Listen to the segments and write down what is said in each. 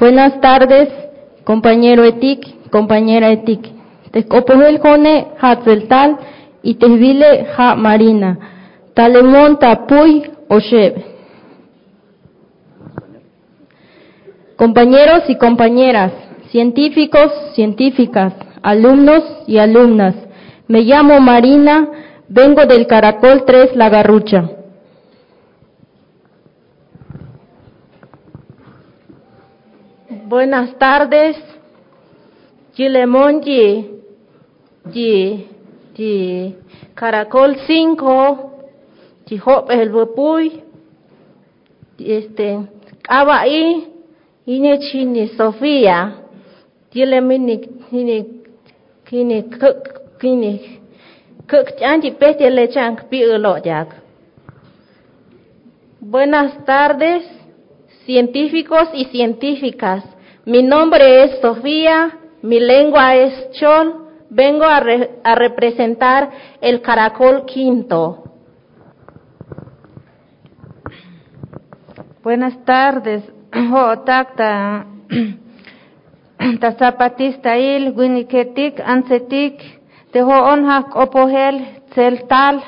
Buenas tardes, compañero Etik, compañera Etik. Te el jone hatzeltal y te vile ha marina. Talemon tapuy osheb. Compañeros y compañeras, científicos, científicas, alumnos y alumnas. Me llamo Marina, vengo del Caracol 3 La Garrucha. Buenas tardes. Chilemonji, Yi, Yi, Caracol 5, Chihope el Bupuy, este, Abaí, Ine Chini Sofía, Chilemini, Kini, Kini, Kuk Chanchi Peste Lechang Pi. Buenas tardes, científicos y científicas. Mi nombre es Sofía, mi lengua es Chol, vengo a, re, a representar el caracol quinto. Buenas tardes, ho takta ta zapatista il winiketik ansetik te ho onhak opohel celtal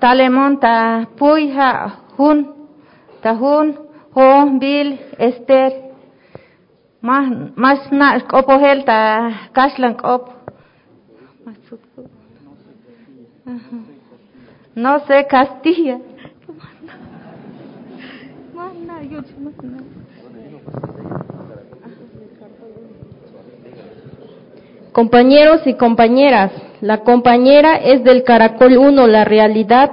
talemon ta puiha hun ta ho bil ester más más na opohel ta kaslan op no sé Castilla. Compañeros y compañeras, la compañera es del Caracol 1, la realidad.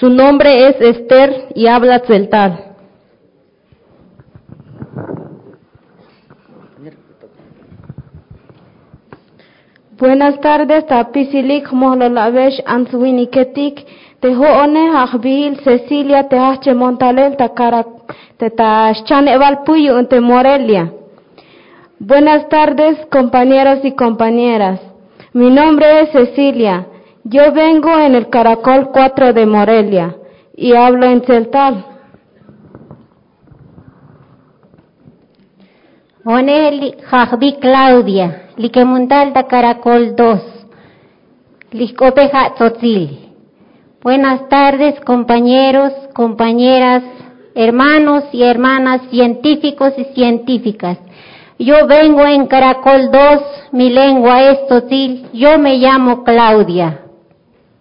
Su nombre es Esther y habla celtal. Buenas tardes, tapisilik mohlolavesh answiniketik, te hoone hachbil Cecilia te hache montalel ta cara te ta eval puyo te Morelia. Buenas tardes, compañeros y compañeras. Mi nombre es Cecilia. Yo vengo en el Caracol 4 de Morelia y hablo en celtal. Oneli Jajbi Claudia, Liquemuntal da Caracol 2, Liscopeja Tzotzil. Buenas tardes, compañeros, compañeras, hermanos y hermanas, científicos y científicas. Yo vengo en Caracol 2, mi lengua es Tzotzil, yo me llamo Claudia.